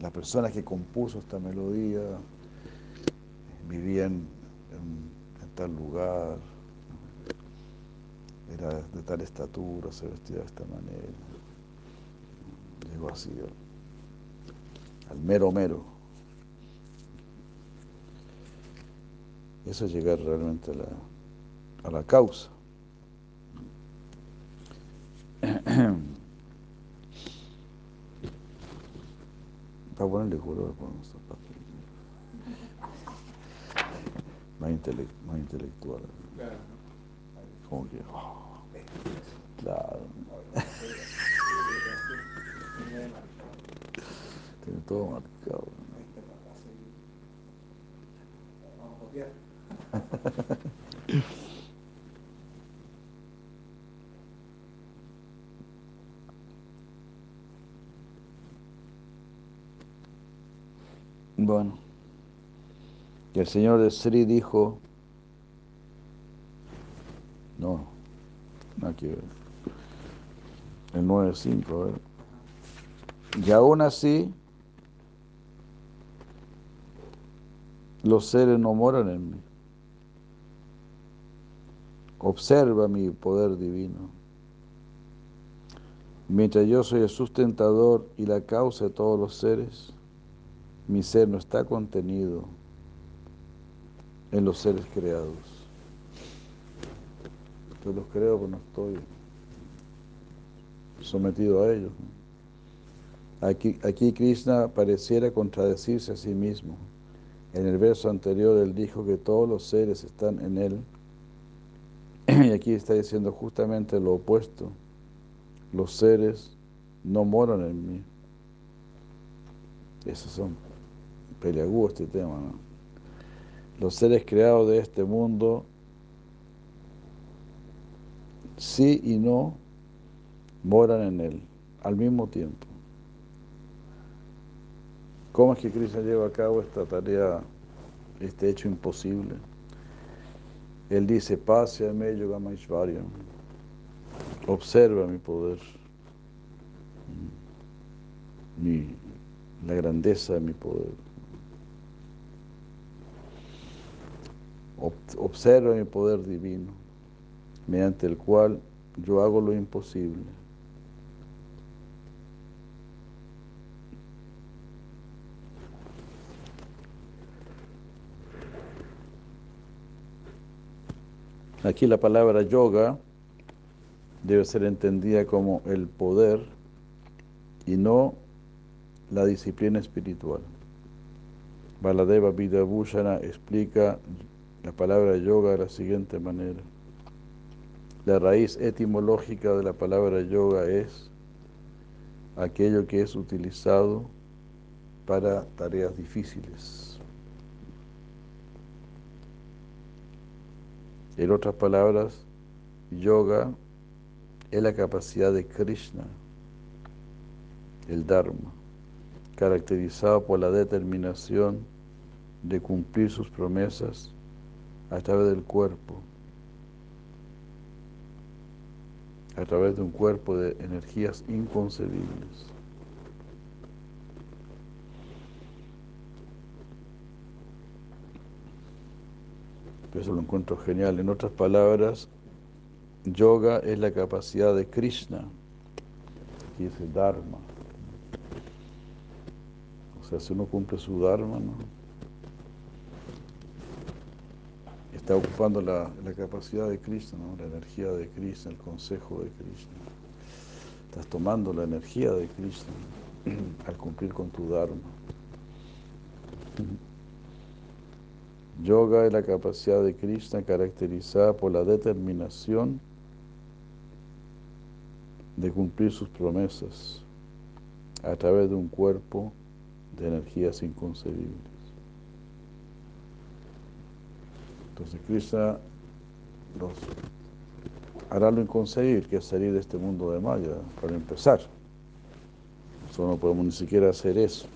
la persona que compuso esta melodía vivía en, tal lugar, era de tal estatura, se vestía de esta manera. Llegó así al mero mero. Eso es llegar realmente a la, a la causa. Para ponerle color, ponemos más, intele más intelectual. Como que, oh, claro. Tiene todo marcado. Bueno, el señor de Sri dijo, no, no quiero El 9.5, a ver. Y aún así, los seres no moran en mí. Observa mi poder divino. Mientras yo soy el sustentador y la causa de todos los seres, mi ser no está contenido en los seres creados. Yo los creo, pero no estoy sometido a ellos. Aquí, aquí Krishna pareciera contradecirse a sí mismo. En el verso anterior él dijo que todos los seres están en él. Y aquí está diciendo justamente lo opuesto. Los seres no moran en mí. Esos son peleagudos este tema. Los seres creados de este mundo, sí y no, moran en él al mismo tiempo. ¿Cómo es que Krishna lleva a cabo esta tarea, este hecho imposible? Él dice, pase a Yogamaishvaryam. Observa mi poder, mi, la grandeza de mi poder. Observa mi poder divino, mediante el cual yo hago lo imposible. Aquí la palabra yoga debe ser entendida como el poder y no la disciplina espiritual. Baladeva Vidabhushana explica la palabra yoga de la siguiente manera. La raíz etimológica de la palabra yoga es aquello que es utilizado para tareas difíciles. En otras palabras, yoga es la capacidad de Krishna, el Dharma, caracterizado por la determinación de cumplir sus promesas a través del cuerpo, a través de un cuerpo de energías inconcebibles. Eso lo encuentro genial. En otras palabras, yoga es la capacidad de Krishna, y es el Dharma. O sea, si uno cumple su Dharma, ¿no? está ocupando la, capacidad de Krishna, la energía de Krishna, el consejo de Krishna. Estás tomando la energía de Krishna al cumplir con tu Dharma. Yoga es la capacidad de Krishna caracterizada por la determinación de cumplir sus promesas a través de un cuerpo de energías inconcebibles. Entonces Krishna nos hará lo inconcebible, que es salir de este mundo de Maya, para empezar. Nosotros no podemos ni siquiera hacer eso.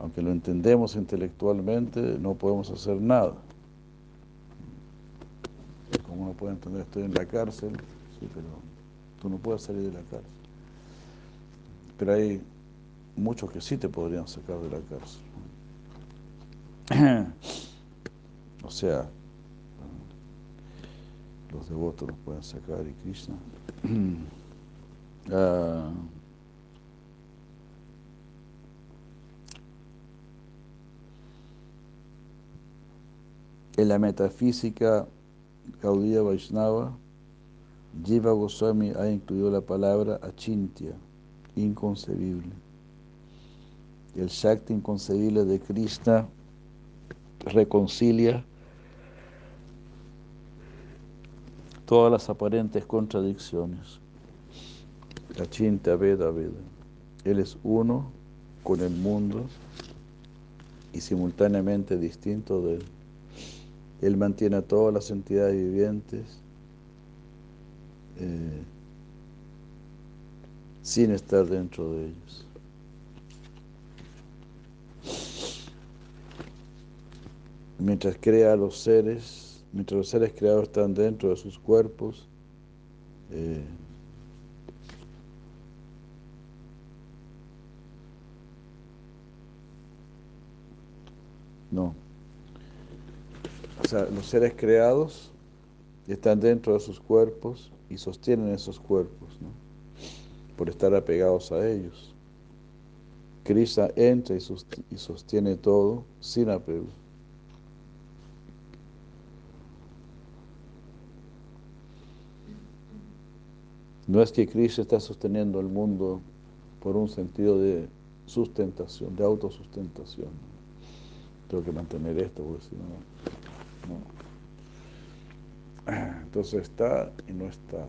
Aunque lo entendemos intelectualmente, no podemos hacer nada. Como uno puede entender, estoy en la cárcel, sí, pero tú no puedes salir de la cárcel. Pero hay muchos que sí te podrían sacar de la cárcel. O sea, los devotos los pueden sacar y Krishna. Ah, en la metafísica Gaudiya Vaishnava, Jiva Goswami ha incluido la palabra achintya, inconcebible. El Shakti inconcebible de Krishna reconcilia todas las aparentes contradicciones. Chinta Veda Veda. Él es uno con el mundo y simultáneamente distinto de él. Él mantiene a todas las entidades vivientes eh, sin estar dentro de ellos. Mientras crea a los seres, mientras los seres creados están dentro de sus cuerpos, eh, no. Los seres creados están dentro de sus cuerpos y sostienen esos cuerpos, por estar apegados a ellos. Krishna entra y sostiene todo sin apego. No es que Cristo está sosteniendo el mundo por un sentido de sustentación, de autosustentación. Tengo que mantener esto, porque si no, Entonces está y no está.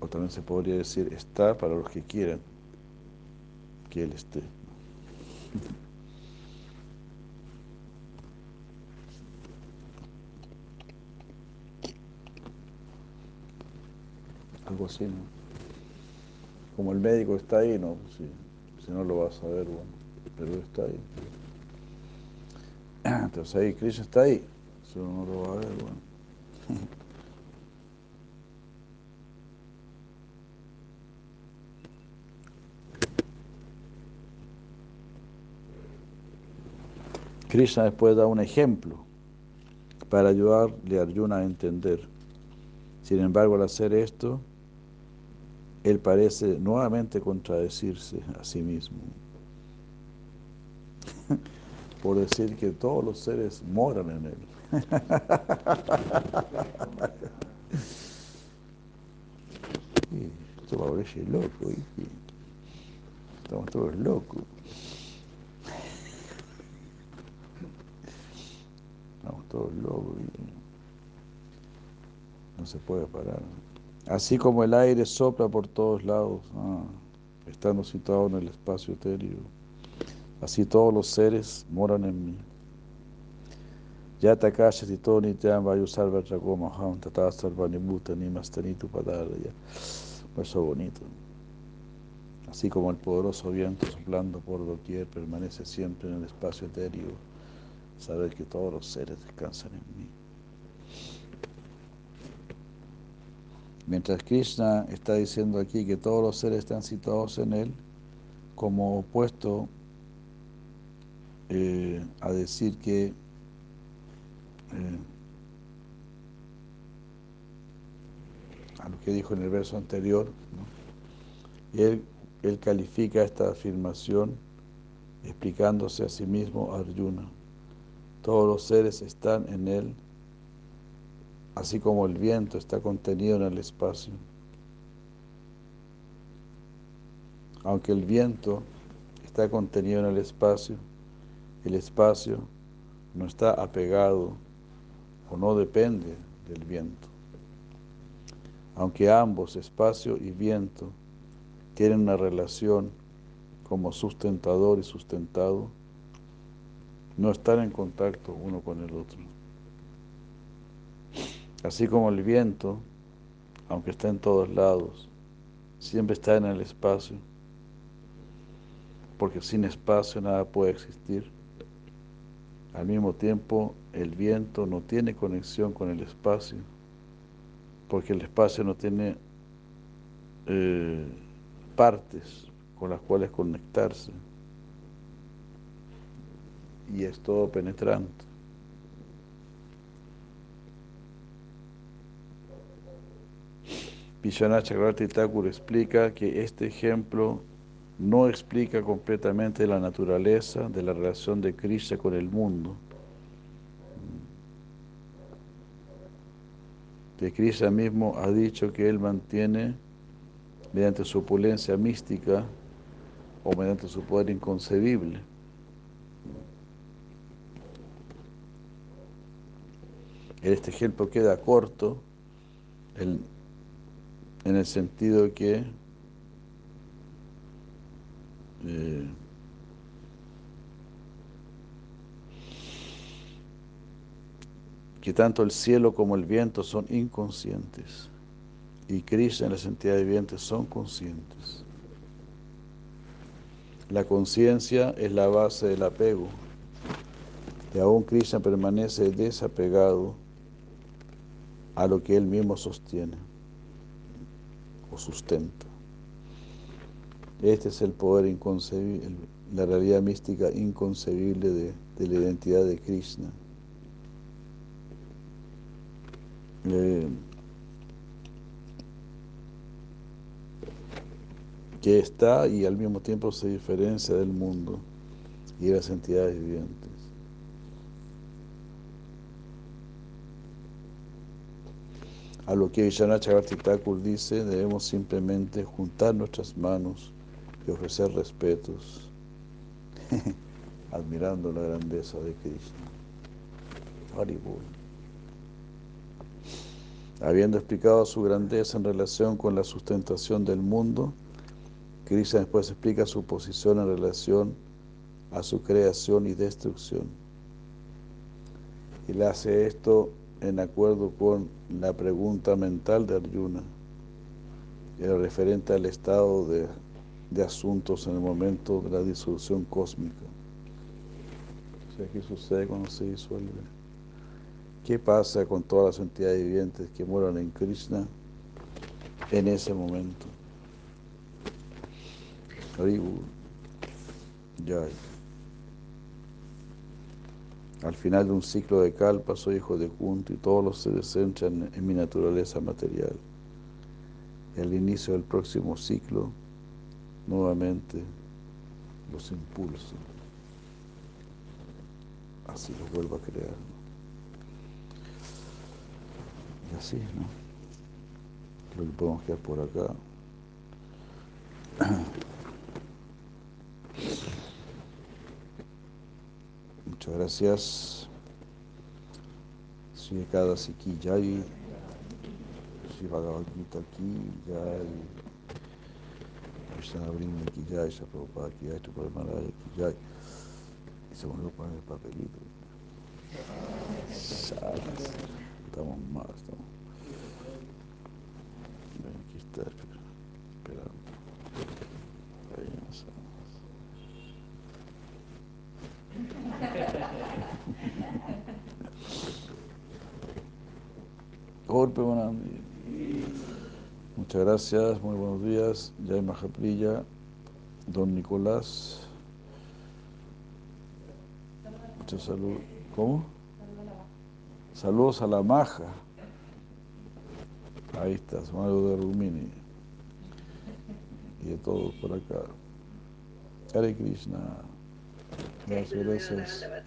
O también se podría decir, está para los que quieren que Él esté. algo así, ¿no? Como el médico está ahí, ¿no? Si, no lo vas a ver, bueno, pero está ahí. Entonces ahí, Cristo está ahí, uno no lo va a ver, bueno. Krishna después da un ejemplo para ayudarle a Arjuna a entender. Sin embargo, al hacer esto, él parece nuevamente contradecirse a sí mismo. Por decir que todos los seres moran en él. Esto parece loco. Estamos todos locos. Estamos todos locos. No se puede parar. Así como el aire sopla por todos lados, ah, estando situado en el espacio etéreo, así todos los seres moran en mí. Yata Tito Nityam Vayu Sarva Ham Tata Sarvanibhuta Nimastanitu Padaraya. Verso bonito. Así como el poderoso viento soplando por doquier permanece siempre en el espacio etéreo, saber que todos los seres descansan en mí. Mientras Krishna está diciendo aquí que todos los seres están situados en él, como opuesto eh, a decir que eh, a lo que dijo en el verso anterior, él, él califica esta afirmación explicándose a sí mismo Arjuna. Todos los seres están en él así como el viento está contenido en el espacio. Aunque el viento está contenido en el espacio, el espacio no está apegado o no depende del viento. Aunque ambos, espacio y viento, tienen una relación como sustentador y sustentado, no están en contacto uno con el otro. Así como el viento, aunque está en todos lados, siempre está en el espacio, porque sin espacio nada puede existir. Al mismo tiempo, el viento no tiene conexión con el espacio, porque el espacio no tiene eh, partes con las cuales conectarse, y es todo penetrante. Vishwanath Chakravarti explica que este ejemplo no explica completamente la naturaleza de la relación de Krishna con el mundo. Que Krishna mismo ha dicho que él mantiene, mediante su opulencia mística o mediante su poder inconcebible, este ejemplo queda corto, en el sentido que eh, que tanto el cielo como el viento son inconscientes y Krishna en las entidades vivientes son conscientes. La conciencia es la base del apego y aún Krishna permanece desapegado a lo que él mismo sostiene o sustenta. Este es el poder inconcebible, la realidad mística inconcebible de, la identidad de Krishna. Eh, que está y al mismo tiempo se diferencia del mundo y de las entidades vivientes. A lo que Vishwanath Thakur dice, debemos simplemente juntar nuestras manos y ofrecer respetos, admirando la grandeza de Krishna. Habiendo explicado su grandeza en relación con la sustentación del mundo, Krishna después explica su posición en relación a su creación y destrucción. Le hace esto en acuerdo con la pregunta mental de Arjuna, referente al estado de, asuntos en el momento de la disolución cósmica. O sea, ¿qué sucede cuando se disuelve? ¿Qué pasa con todas las entidades vivientes que mueran en Krishna en ese momento? Ya. Al final de un ciclo de calpa soy hijo de Junto y todos los seres centran en mi naturaleza material. Y al inicio del próximo ciclo, nuevamente los impulsos, así los vuelvo a crear. Y así, ¿no? Creo que podemos quedar por acá. Muchas gracias. Sri Kada Siki Jai, Sri Bhagavad Gita Ki Jai. Krishna Brinda Ki Jai, Shri Prabhupada Ki Jai, Shri Maharaj Ki Jai. Y se volvió a poner el papelito. Salas. Estamos más, estamos. Aquí está, esperando. Ahí no. Golpe Bonandi. Muchas gracias, muy buenos días. Jai Mahaprilla, don Nicolás. Mucha salud. ¿Cómo? Saludos a la maja. Ahí está, Mario de Rumini. Y de todos por acá. Hare Krishna. Gracias, gracias.